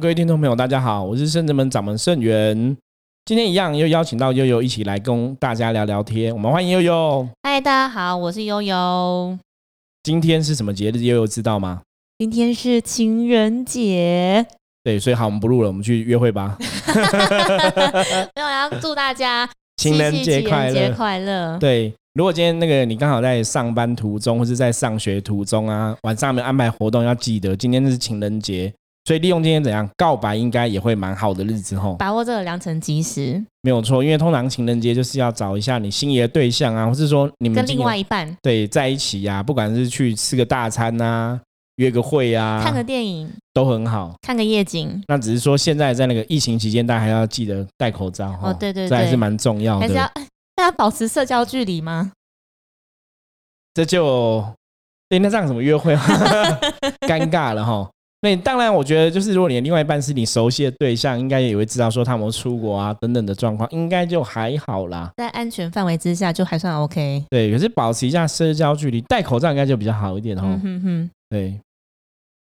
各位听众朋友，大家好，我是圣子门掌门圣元。今天一样又邀请到悠悠一起来跟大家聊聊天。我们欢迎悠悠。嗨，大家好，我是悠悠。今天是什么节日？悠悠知道吗？今天是情人节。对，所以好，我们不录了，我们去约会吧。没有，要祝大家情人节快乐，快乐。对，如果今天那个你刚好在上班途中或是在上学途中啊，晚上没有安排活动，要记得今天是情人节。所以利用今天怎样告白，应该也会蛮好的日子吼。把握这个良辰吉时，没有错。因为通常情人节就是要找一下你心仪的对象啊，或是说你们跟另外一半对在一起呀，不管是去吃个大餐呐，约个会啊，看个电影都很好，看个夜景。那只是说现在在那个疫情期间，大家还要记得戴口罩哦。对对，这还是蛮重要的。还是要 大家保持社交距离吗？这就对，那这样怎么约会？尴尬了哈。那当然，我觉得就是如果你的另外一半是你熟悉的对象，应该也会知道说他们出国啊等等的状况，应该就还好啦，在安全范围之下就还算 OK。对，可是保持一下社交距离，戴口罩应该就比较好一点哦。哼哼，对。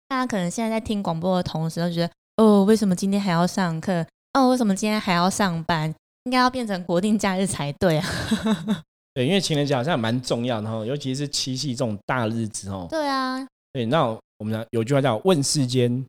大家可能现在在听广播的同时，都觉得哦，为什么今天还要上课？哦，为什么今天还要上班？应该要变成国定假日才对啊。对，因为情人节好像蛮重要的哦，尤其是七夕这种大日子哦。对啊。对，那。我们讲有句话叫“问世间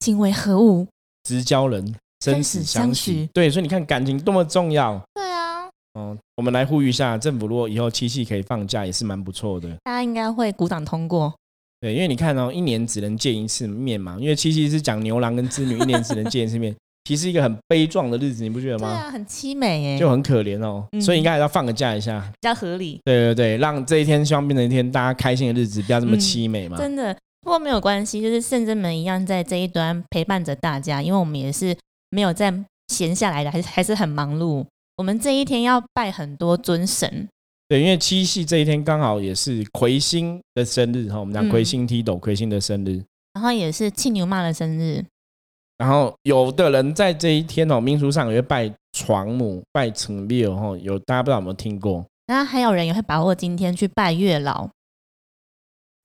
情为何物，直教人生死相许”。对，所以你看感情多么重要。对啊，嗯，我们来呼吁一下政府，如果以后七夕可以放假，也是蛮不错的。大家应该会鼓掌通过。对，因为你看哦，一年只能见一次面嘛，因为七夕是讲牛郎跟织女一年只能见一次面，其实一个很悲壮的日子，你不觉得吗？对啊，很凄美哎，就很可怜哦。所以应该还要放个假一下，比较合理。对对对，让这一天希望变成一天大家开心的日子，不要这么凄美嘛。真的。不过没有关系，就是圣真们一样在这一端陪伴着大家，因为我们也是没有在闲下来的，还是还是很忙碌。我们这一天要拜很多尊神，对，因为七夕这一天刚好也是魁星的生日哈，我们讲魁星踢斗，魁星的生日，然后也是庆牛妈的生日，然后有的人在这一天哦，民俗上也会拜床母、拜成六哦，有大家不知道有没有听过？那还有人也会把握今天去拜月老。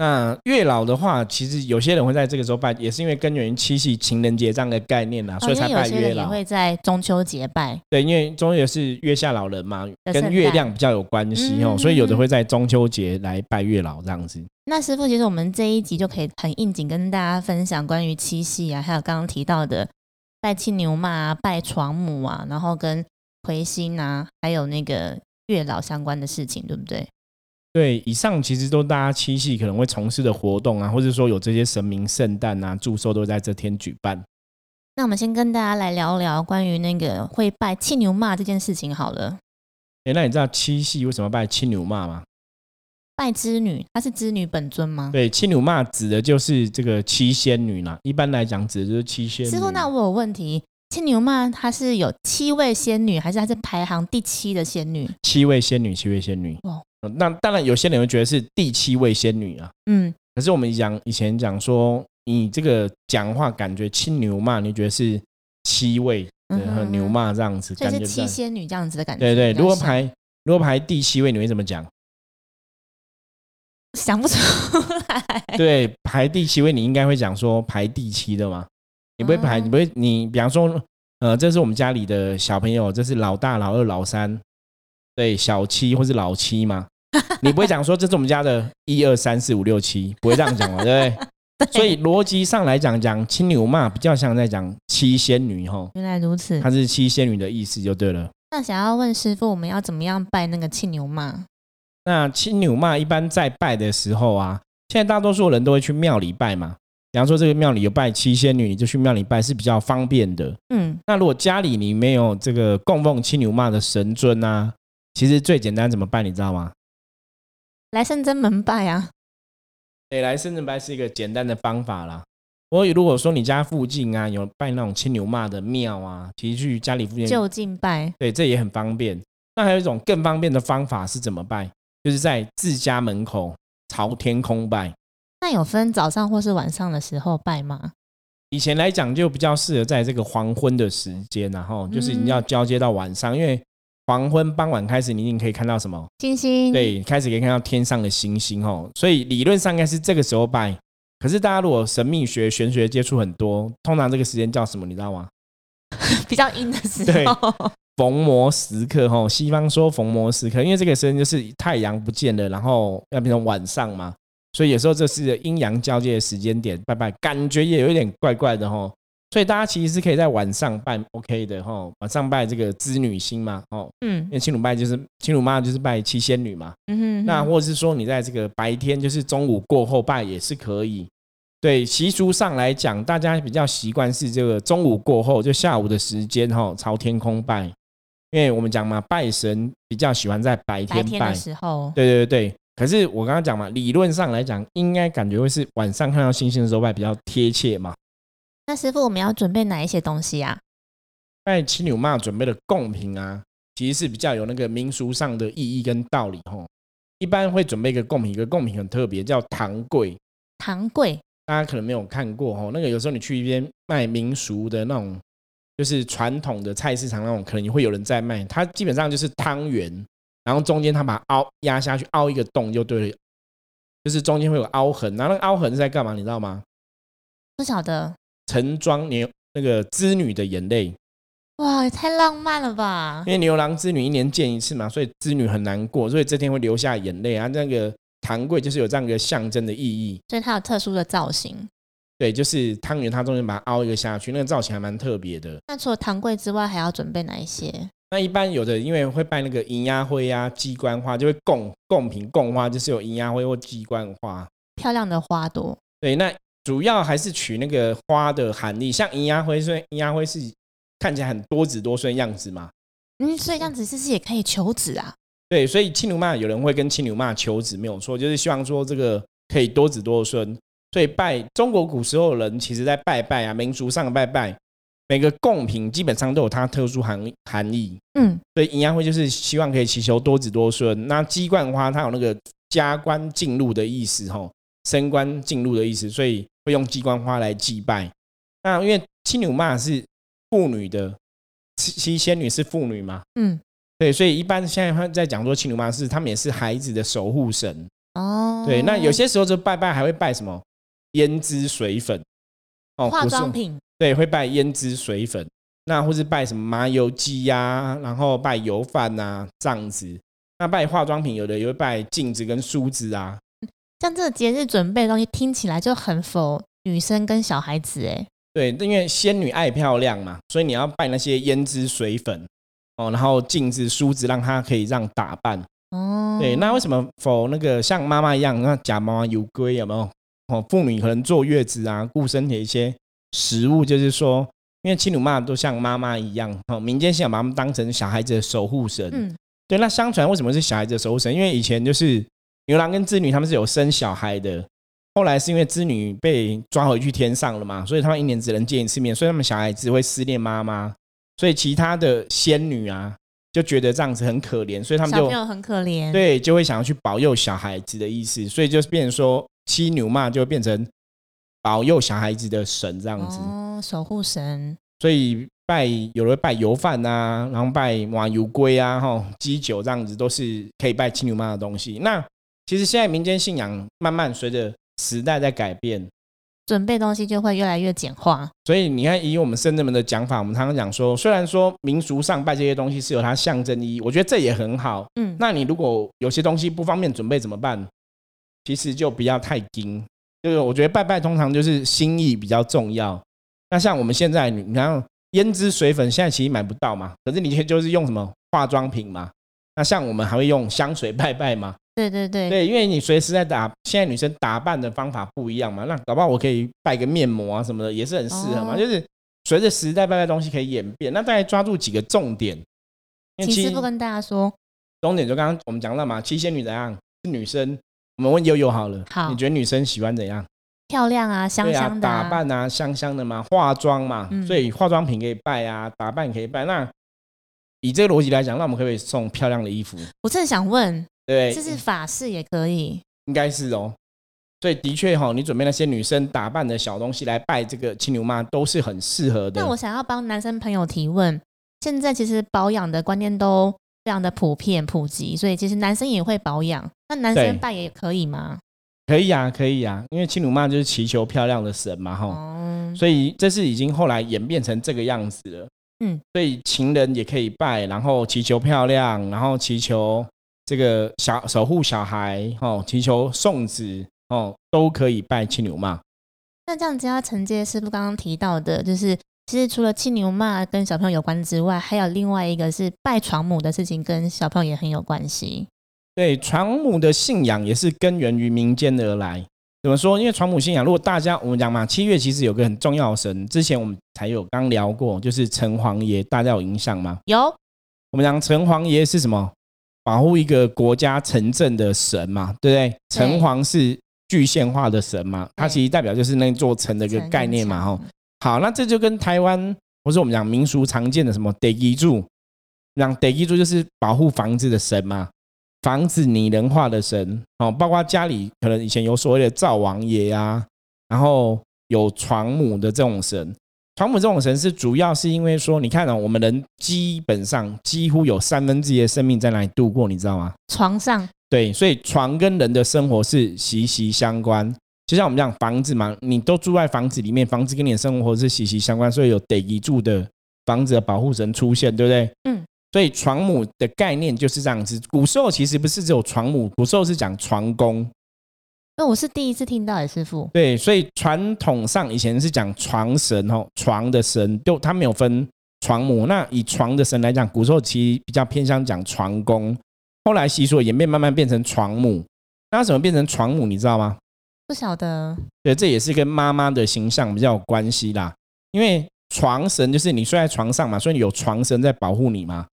那月老的话，其实有些人会在这个时候拜，也是因为根源于七夕情人节这样的概念呐，所以才拜月老。也会在中秋节拜，对，因为中秋节是月下老人嘛，跟月亮比较有关系哦，所以有的会在中秋节来拜月老这样子。那师傅，其实我们这一集就可以很应景跟大家分享关于七夕啊，还有刚刚提到的拜青牛嘛、拜床母啊，然后跟魁星啊，还有那个月老相关的事情，对不对？对，以上其实都大家七夕可能会从事的活动啊，或者说有这些神明圣诞啊、祝寿都在这天举办。那我们先跟大家来聊聊关于那个会拜七牛骂这件事情好了。哎，那你知道七夕为什么拜七牛骂吗？拜织女，她是织女本尊吗？对，七牛骂指的就是这个七仙女啦。一般来讲，指的就是七仙女。师傅，那我有问题，七牛骂她是有七位仙女，还是她是排行第七的仙女？七位仙女，七位仙女。哦。那当然，有些人会觉得是第七位仙女啊。嗯，可是我们讲以前讲说，你这个讲话感觉青牛嘛，你觉得是七位和牛嘛这样子，感觉七仙女这样子的感觉。对对，如果排如果排第七位，你会怎么讲？想不出来。对，排第七位，你应该会讲说排第七的嘛？你不会排，你不会，你比方说，呃，这是我们家里的小朋友，这是老大、老二、老三，对，小七或是老七吗？你不会讲说这是我们家的一二三四五六七，不会这样讲嘛，对不对？所以逻辑上来讲，讲青牛嘛，比较像在讲七仙女哈。原来如此，它是七仙女的意思就对了。那想要问师傅，我们要怎么样拜那个青牛嘛？那青牛嘛，一般在拜的时候啊，现在大多数人都会去庙里拜嘛。比方说这个庙里有拜七仙女，你就去庙里拜是比较方便的。嗯，那如果家里你没有这个供奉青牛嘛的神尊啊，其实最简单怎么办，你知道吗？来圣真门拜啊！对，来圣真拜是一个简单的方法啦。我如果说你家附近啊有拜那种青牛妈的庙啊，其实去家里附近就近拜，对，这也很方便。那还有一种更方便的方法是怎么拜？就是在自家门口朝天空拜。那有分早上或是晚上的时候拜吗？以前来讲就比较适合在这个黄昏的时间，然后就是你要交接到晚上，因为。黄昏傍晚开始，你已经可以看到什么星星？对，开始可以看到天上的星星哦。所以理论上应该是这个时候拜可是大家如果神秘学、玄学接触很多，通常这个时间叫什么？你知道吗？比较阴的时对候，逢魔时刻哈，西方说逢魔时刻，因为这个时间就是太阳不见了，然后要变成晚上嘛，所以有时候这是阴阳交界的时间点，拜拜，感觉也有一点怪怪的哈。所以大家其实是可以在晚上拜 OK 的哈，晚上拜这个织女星嘛，哦，嗯。因为青鲁拜就是青鲁妈就是拜七仙女嘛，嗯哼，那或者是说你在这个白天就是中午过后拜也是可以。对习俗上来讲，大家比较习惯是这个中午过后，就下午的时间哈，朝天空拜，因为我们讲嘛，拜神比较喜欢在白天拜。的。时候，对对对对，可是我刚刚讲嘛，理论上来讲，应该感觉会是晚上看到星星的时候拜比较贴切嘛。那师傅我们要准备哪一些东西啊？拜七牛妈准备的贡品啊，其实是比较有那个民俗上的意义跟道理吼。一般会准备一个贡品，一个贡品很特别，叫糖柜。糖柜，大家可能没有看过吼，那个有时候你去一边卖民俗的那种，就是传统的菜市场那种，可能也会有人在卖。它基本上就是汤圆，然后中间它把它凹压下去，凹一个洞就对了，就是中间会有凹痕。然后那个凹痕是在干嘛？你知道吗？不晓得，盛装牛那个织女的眼泪，哇，也太浪漫了吧因！为牛郎织女一年见一次嘛，所以织女很难过，所以这天会流下眼泪啊。那个糖柜就是有这样一个象征的意义。所以它有特殊的造型。对，就是汤圆，它中间把它凹一个下去，那个造型还蛮特别的。那除了糖柜之外，还要准备哪一些？那一般有的因为会拜那个银鸭灰啊、鸡冠花，就会供供品供花，就是有银鸭灰或鸡冠花。漂亮的花朵，对，那主要还是取那个花的含义，像银牙灰，所以银牙灰是看起来很多子多孙样子嘛。嗯，所以这样子是不是也可以求子啊？对，所以青牛妈有人会跟青牛妈求子，没有错，就是希望说这个可以多子多孙。所以拜中国古时候的人，其实在拜拜啊，民俗上的拜拜，每个贡品基本上都有它特殊含含义。嗯，所以银牙灰就是希望可以祈求多子多孙。那鸡冠花它有那个加官进禄的意思，吼，升官进禄的意思，所以会用鸡冠花来祭拜。那因为青牛妈是妇女的，七七仙女是妇女嘛，嗯，对，所以一般现在会在讲说青牛妈是他们也是孩子的守护神。哦，对，那有些时候就拜拜还会拜什么胭脂水粉哦，化妆品，对，会拜胭脂水粉，那或是拜什么麻油鸡呀、然后拜油饭呐、这样子。那拜化妆品，有的也会拜镜子跟梳子啊。像这个节日准备的东西，听起来就很否女生跟小孩子哎。对，因为仙女爱漂亮嘛，所以你要拜那些胭脂水粉哦，然后镜子、梳子，让她可以让打扮。哦，对，那为什么否那个像妈妈一样，那假妈妈有龟有没有？哦，妇女可能坐月子啊，顾身体一些食物，就是说，因为亲乳妈都像妈妈一样，哦，民间信仰把他们当成小孩子的守护神。嗯，对，那相传为什么是小孩子的守护神？因为以前就是牛郎跟织女他们是有生小孩的，后来是因为织女被抓回去天上了嘛，所以他们一年只能见一次面，所以他们小孩子会思念妈妈，所以其他的仙女啊就觉得这样子很可怜，所以他们就小朋友很可怜。，对，就会想要去保佑小孩子的意思，所以就变成说七牛嘛，就会变成保佑小孩子的神这样子。哦，守护神，所以拜有的拜油饭啊，然后拜马油龟啊，哈鸡酒这样子都是可以拜七牛妈的东西。那其实现在民间信仰慢慢随着时代在改变，准备东西就会越来越简化。所以你看以我们圣人们的讲法，我们常常讲说，虽然说民俗上拜这些东西是有它象征意义，我觉得这也很好。嗯，那你如果有些东西不方便准备怎么办？其实就不要太精，就是我觉得拜拜通常就是心意比较重要。那像我们现在，你看胭脂水粉现在其实买不到嘛，可是你就是用什么化妆品嘛。那像我们还会用香水拜拜嘛？对对对，对，因为你随时在打，现在女生打扮的方法不一样嘛。那搞不好我可以拜个面膜啊什么的，也是很适合嘛。哦就是随着时代拜拜东西可以演变，那大概抓住几个重点。其实请师傅跟大家说，重点就刚刚我们讲到嘛，七仙女怎样是女生？我们问悠悠好了，好你觉得女生喜欢怎样？漂亮啊，香香，的、打扮啊，香香的嘛，化妆嘛，嗯所以化妆品可以拜啊，打扮可以拜。那以这个逻辑来讲，那我们可不可以送漂亮的衣服？我正想问，对，这是法式也可以，应该是哦。所以的确哈、你准备那些女生打扮的小东西来拜这个青牛妈，都是很适合的那。我想要帮男生朋友提问，现在其实保养的观念都非常的普遍普及，所以其实男生也会保养，那男生拜也可以吗？可以啊，可以啊，因为青牛妈就是祈求漂亮的神嘛，哈，哦，所以这是已经后来演变成这个样子了。嗯，所以情人也可以拜，然后祈求漂亮，然后祈求这个小守护小孩，哦，祈求送子，哦，都可以拜青牛妈。那这样子要承接师傅刚刚提到的，就是其实除了青牛妈跟小朋友有关之外，还有另外一个是拜床母的事情，跟小朋友也很有关系。对，床母的信仰也是根源于民间而来。怎么说？因为床母信仰，如果大家我们讲嘛，七月其实有个很重要的神，之前我们才有刚聊过，就是城隍爷，大家有印象吗？有，我们讲城隍爷是什么？保护一个国家城镇的神嘛，对不对？城隍是具现化的神嘛，它其实代表就是那座城的一个概念嘛，哈。好，那这就跟台湾或是我们讲民俗常见的什么地基柱，让地基柱就是保护房子的神嘛。房子拟人化的神哦，包括家里可能以前有所谓的灶王爷啊，然后有床母的这种神。床母这种神是主要是因为说，你看哦，我们人基本上几乎有三分之一的生命在哪里度过，你知道吗？床上。对，所以床跟人的生活是息息相关。就像我们讲房子嘛，你都住在房子里面，房子跟你的生活是息息相关，所以有得一住的房子的保护神出现，对不对？嗯。所以床母的概念就是这样子。古时候其实不是只有床母，古时候是讲床公。那我是第一次听到，师傅。对，所以传统上以前是讲床神哦，床的神，就他没有分床母。那以床的神来讲，古时候其实比较偏向讲床公。后来习俗演变，慢慢变成床母。那怎么变成床母？你知道吗？不晓得。对，这也是跟妈妈的形象比较有关系啦。因为床神就是你睡在床上嘛，所以有床神在保护你嘛。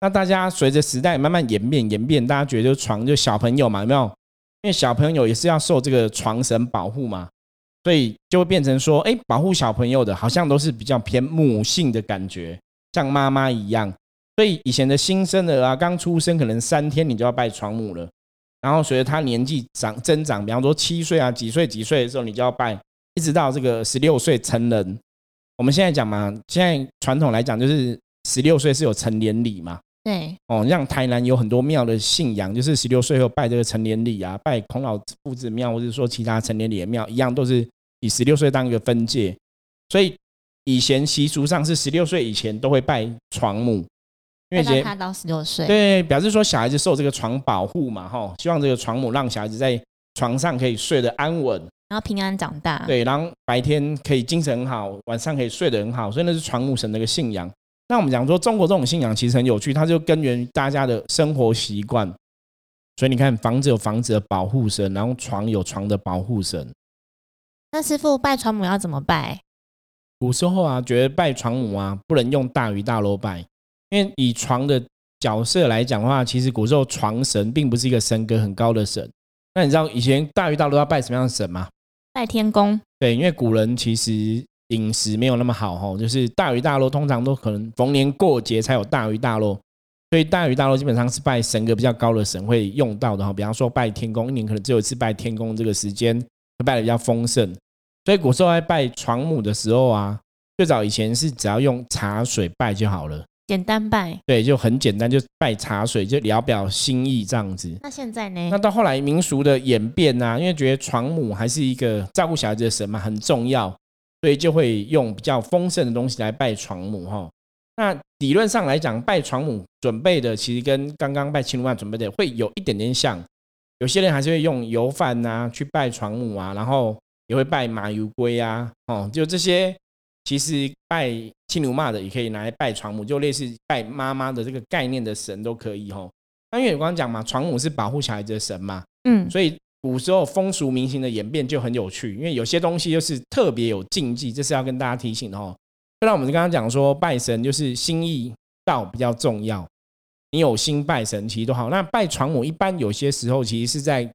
那大家随着时代慢慢演变演变，大家觉得床就小朋友嘛，有没有？因为小朋友也是要受这个床神保护嘛，所以就会变成说，哎，保护小朋友的好像都是比较偏母性的感觉，像妈妈一样。所以以前的新生儿啊，刚出生可能三天你就要拜床母了，然后随着他年纪长增长，比方说七岁啊几岁几岁的时候，你就要拜，一直到这个十六岁成人。我们现在讲嘛，现在传统来讲就是十六岁是有成年礼嘛。对哦，像台南有很多庙的信仰，就是十六岁后拜这个成年礼啊，拜孔老夫子庙，或者说其他成年礼的庙，一样都是以十六岁当一个分界。所以以前习俗上是十六岁以前都会拜床母，因为他到十六岁，对，表示说小孩子受这个床保护嘛，哈，希望这个床母让小孩子在床上可以睡得安稳，然后平安长大。对，然后白天可以精神很好，晚上可以睡得很好，所以那是床母神的一个信仰。那我们讲说，中国这种信仰其实很有趣，它就根源于大家的生活习惯。所以你看，房子有房子的保护神，然后床有床的保护神。那师傅拜床母要怎么拜？古时候啊，觉得拜床母啊，不能用大鱼大肉拜，因为以床的角色来讲的话，其实古时候床神并不是一个神格很高的神。那你知道以前大鱼大肉要拜什么样的神吗？拜天公。对，因为古人其实。饮食没有那么好哈，就是大鱼大肉，通常都可能逢年过节才有大鱼大肉，所以大鱼大肉基本上是拜神格比较高的神会用到的哈。比方说拜天公，一年可能只有一次拜天公，这个时间会拜的比较丰盛。所以古时候在拜床母的时候啊，最早以前是只要用茶水拜就好了，简单拜，对，就很简单，就拜茶水，就聊表心意这样子。那现在呢？那到后来民俗的演变啊，因为觉得床母还是一个照顾小孩子的神嘛，很重要。所以就会用比较丰盛的东西来拜床母哈。那理论上来讲，拜床母准备的其实跟刚刚拜青龙妈准备的会有一点点像。有些人还是会用油饭呐去拜床母啊，然后也会拜马油龟啊，哦，就这些其实拜青牛妈的也可以拿来拜床母，就类似拜妈妈的这个概念的神都可以哈。那因为我刚刚讲嘛，床母是保护小孩子的神嘛，嗯，所以。古时候风俗民情的演变就很有趣，因为有些东西就是特别有禁忌，这是要跟大家提醒的哦。就像我们刚刚讲说，拜神就是心意到比较重要，你有心拜神其实都好。那拜床母一般有些时候其实是在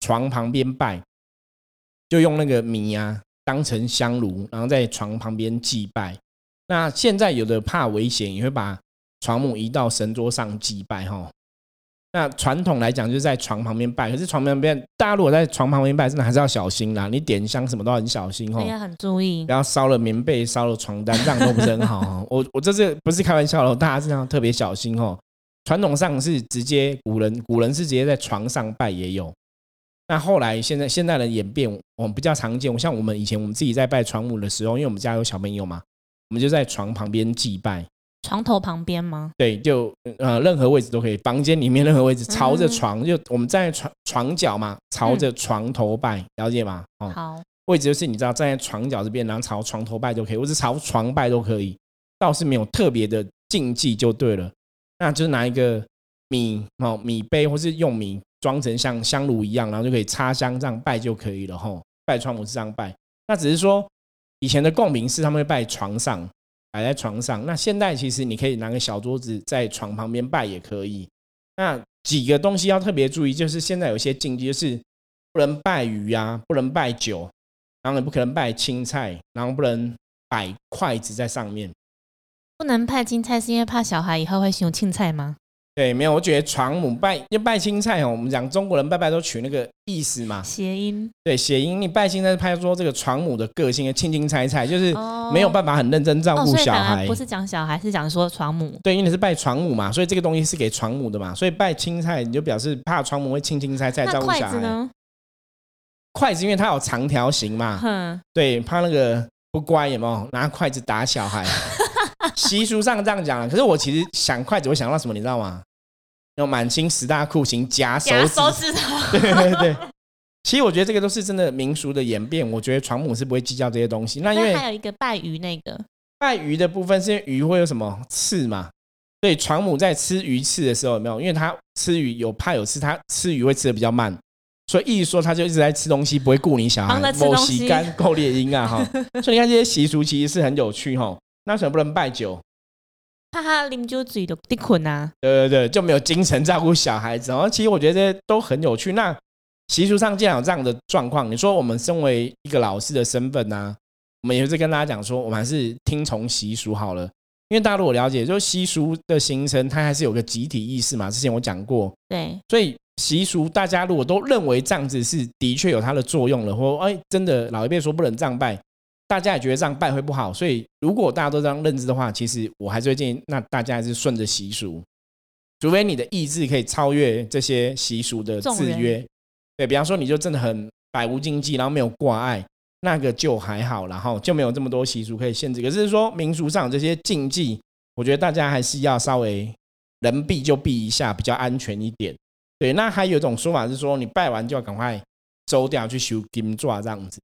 床旁边拜，就用那个米啊当成香炉，然后在床旁边祭拜。那现在有的怕危险，也会把床母移到神桌上祭拜哈。那传统来讲，就是在床旁边拜。可是床旁边，大家如果在床旁边拜，真的还是要小心啦。你点香什么都很小心哦，也很注意。然后烧了棉被、烧了床单，这样都不是很好。我我这是不是开玩笑喽？大家这样特别小心哦。传统上是直接古人，古人是直接在床上拜也有。那后来现在现在的演变，我们比较常见。像我们以前我们自己在拜床母的时候，因为我们家有小朋友嘛，我们就在床旁边祭拜。床头旁边吗？对，就呃任何位置都可以，房间里面任何位置朝着床，就我们站在床床角嘛，朝着床头拜，了解吗？哦，好，位置就是你知道站在床角这边，然后朝床头拜就可以，或者朝床拜都可以，倒是没有特别的禁忌就对了。那就是拿一个米哦米杯，或是用米装成像香炉一样，然后就可以插香这样拜就可以了吼。拜窗户是这样拜，那只是说以前的共鸣是他们会拜床上。摆在床上，那现在其实你可以拿个小桌子在床旁边拜也可以。那几个东西要特别注意，就是现在有些禁忌，就是不能拜鱼啊，不能拜酒，然后也不可能拜青菜，然后不能摆筷子在上面。不能拜青菜是因为怕小孩以后会用青菜吗？对，没有，我觉得床母拜，因为拜青菜哦，我们讲中国人拜拜都取那个意思嘛，谐音。对，谐音。你拜青菜是拍说这个床母的个性，青青菜菜，就是没有办法很认真照顾小孩。不是讲小孩，是讲说床母。对，因为你是拜床母嘛，所以这个东西是给床母的嘛，所以拜青菜你就表示怕床母会青青菜菜照顾小孩。筷子呢？筷子因为它有长条形嘛，对，怕那个不乖有没有拿筷子打小孩？习俗上这样讲，可是我其实想筷子，我想到什么，你知道吗？用满清十大酷刑夹手指头，对对对。其实我觉得这个都是真的民俗的演变。我觉得床母是不会计较这些东西。那因为还有一个拜鱼那个拜鱼的部分，是因为鱼会有什么刺嘛？所以床母在吃鱼刺的时候有没有？因为它吃鱼有怕有刺，它吃鱼会吃的比较慢，所以意思说它就一直在吃东西，不会顾你小孩。某洗干够猎鹰啊哈！所以你看这些习俗其实是很有趣哈。那为什么不能拜酒？怕他啉酒醉的滴困啊！对对对，就没有精神照顾小孩子。然后其实我觉得这些都很有趣。那习俗上既然有这样的状况，你说我们身为一个老师的身份呢，我们也是跟大家讲说，我们还是听从习俗好了。因为大家如果了解，就是习俗的形成，它还是有个集体意识嘛。之前我讲过，对，所以习俗大家如果都认为这样子是的确有它的作用了，或哎真的老一辈说不能这样拜。大家也觉得这样拜会不好，所以如果大家都这样认知的话，其实我还是会建议，那大家还是顺着习俗，除非你的意志可以超越这些习俗的制约。对比方说，你就真的很百无禁忌，然后没有挂碍，那个就还好，然后就没有这么多习俗可以限制。可是说民俗上这些禁忌，我觉得大家还是要稍微能避就避一下，比较安全一点。对，那还有一种说法是说，你拜完就要赶快走掉去修金爪这样子。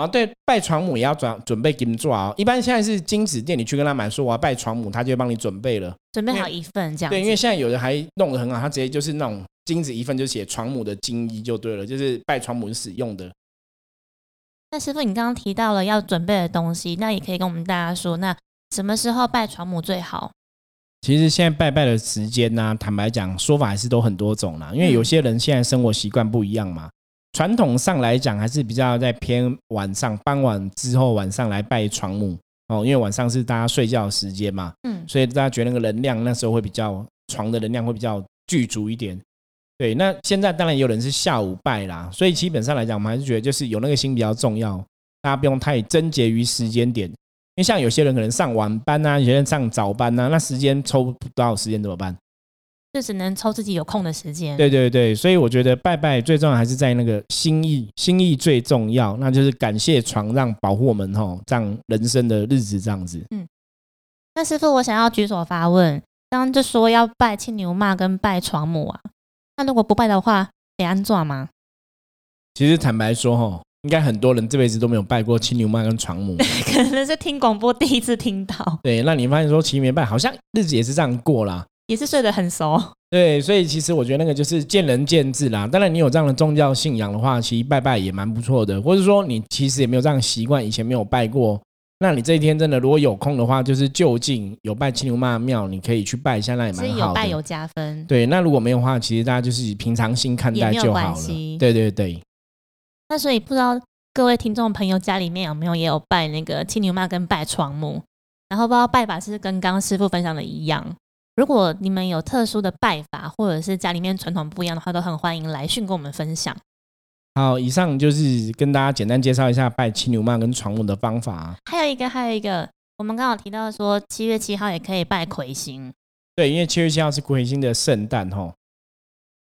啊，对，拜床母也要准准备金做啊。一般现在是金子店，你去跟他买，说我要拜床母，他就会帮你准备了，准备好一份这样。对，因为现在有人还弄得很好，他直接就是那种金子一份，就写床母的金衣就对了，就是拜床母使用的。那师傅，你刚刚提到了要准备的东西，那也可以跟我们大家说，那什么时候拜床母最好？其实现在拜拜的时间呢，坦白讲，说法还是都很多种啦，因为有些人现在生活习惯不一样嘛。传统上来讲，还是比较在偏晚上傍晚之后晚上来拜床母哦，因为晚上是大家睡觉时间嘛，嗯，所以大家觉得那个能量那时候会比较床的能量会比较具足一点。对，那现在当然也有人是下午拜啦，所以基本上来讲，我们还是觉得就是有那个心比较重要，大家不用太贞结于时间点，因为像有些人可能上晚班啊，有些人上早班啊，那时间抽不到时间怎么办？就只能抽自己有空的时间。对对对，所以我觉得拜拜最重要还是在那个心意，心意最重要，那就是感谢床让保护我们哈，这样人生的日子这样子。嗯，那师傅，我想要举手发问，刚刚就说要拜青牛妈跟拜床母啊，那如果不拜的话，得安坐吗？其实坦白说哈，应该很多人这辈子都没有拜过青牛妈跟床母，可能是听广播第一次听到。对，那你发现说青没拜，好像日子也是这样过啦。也是睡得很熟，对，所以其实我觉得那个就是见仁见智啦。当然，你有这样的宗教信仰的话，其实拜拜也蛮不错的。或者说，你其实也没有这样习惯，以前没有拜过，那你这一天真的如果有空的话，就是就近有拜青牛妈庙，你可以去拜一下，那也蛮好的。有拜有加分。对，那如果没有的话，其实大家就是以平常心看待就好了。对对对。那所以不知道各位听众朋友家里面有没有也有拜那个青牛妈跟拜床母，然后不知道拜法是跟刚刚师傅分享的一样。如果你们有特殊的拜法，或者是家里面传统不一样的话，都很欢迎来讯跟我们分享。好，以上就是跟大家简单介绍一下拜七牛妈跟床母的方法。还有一个，还有一个，我们刚好提到说七月七号也可以拜魁星。对，因为七月七号是魁星的圣诞吼，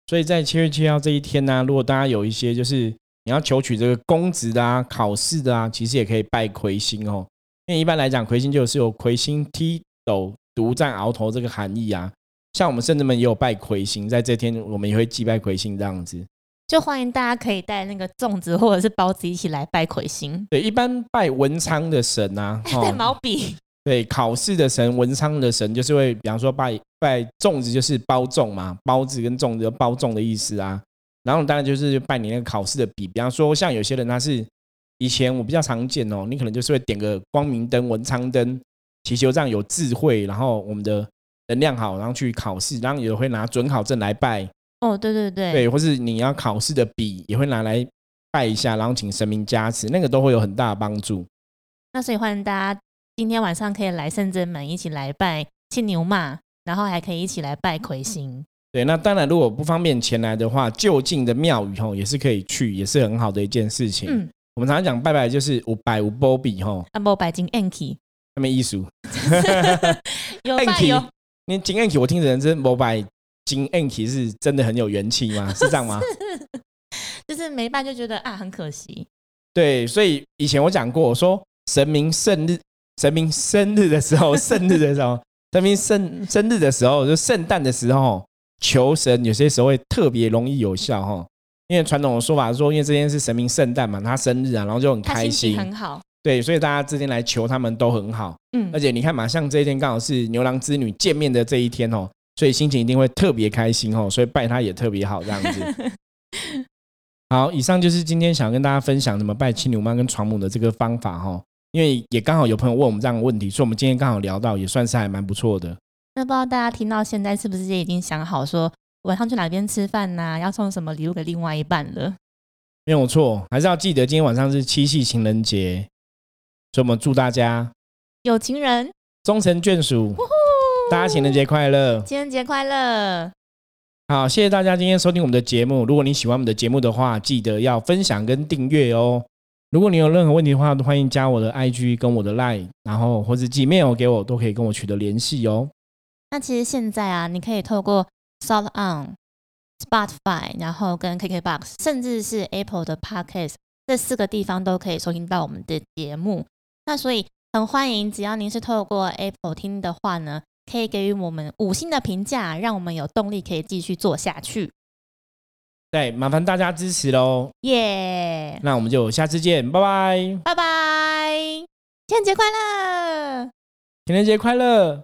所以在七月七号这一天呢，如果大家有一些就是你要求取这个公职的啊、考试的啊，其实也可以拜魁星哦。因为一般来讲，魁星就是有魁星踢斗、独占鳌头这个含义啊。像我们圣人们也有拜魁星，在这天我们也会祭拜魁星这样子。就欢迎大家可以带那个粽子或者是包子一起来拜魁星。对，一般拜文昌的神啊，带毛笔。对，考试的神文昌的神就是会，比方说拜拜粽子，就是包粽嘛，包子跟粽子包粽的意思啊。然后当然就是拜你那个考试的笔，比方说像有些人他是以前我比较常见哦，你可能就是会点个光明灯、文昌灯，祈求这样有智慧，然后我们的能量好，然后去考试，然后也会拿准考证来拜。哦，对对对，对，或是你要考试的笔也会拿来拜一下，然后请神明加持，那个都会有很大的帮助。那所以欢迎大家今天晚上可以来圣真门一起来拜青牛嘛，然后还可以一起来拜魁星。对，那当然如果不方便前来的话，就近的庙宇吼也是可以去，也是很好的一件事情。嗯，我们常常讲拜拜就是五百五波比吼，啊五百金 anki，那么艺术 有拜有，你金 anki 我听的人真五百。金 Anki 是真的很有元气吗？是这样吗？就是没办就觉得啊很可惜。对，所以以前我讲过，我说神明生日、神明生日的时候、生日的时候、神明生生日的时候，就圣诞的时候求神，有些时候会特别容易有效哈。因为传统的说法说，因为这天是神明圣诞嘛，他生日啊，然后就很开心，很好。对，所以大家这天来求他们都很好。嗯，而且你看嘛，像这一天刚好是牛郎织女见面的这一天哦。所以心情一定会特别开心哦，所以拜他也特别好这样子。好，以上就是今天想跟大家分享怎么拜青牛妈跟床母的这个方法哈。因为也刚好有朋友问我们这样的问题，所以我们今天刚好聊到，也算是还蛮不错的。那不知道大家听到现在是不是也已经想好说晚上去哪边吃饭呐？要送什么礼物给另外一半了？没有错，还是要记得今天晚上是七夕情人节，所以我们祝大家有情人终成眷属。大家情人节快乐！情人节快乐！好，谢谢大家今天收听我们的节目。如果你喜欢我们的节目的话，记得要分享跟订阅哦。如果你有任何问题的话，都欢迎加我的 IG 跟我的 Line，然后或者寄 mail 给我，都可以跟我取得联系哦。那其实现在啊，你可以透过 Sound On、Spotify，然后跟 KKBox，甚至是 Apple 的 Podcast 这四个地方都可以收听到我们的节目。那所以很欢迎，只要您是透过 Apple 听的话呢。可以给予我们五星的评价，让我们有动力可以继续做下去。对，麻烦大家支持喽！耶！那我们就下次见，拜拜！拜拜！情人节快乐！情人节快乐！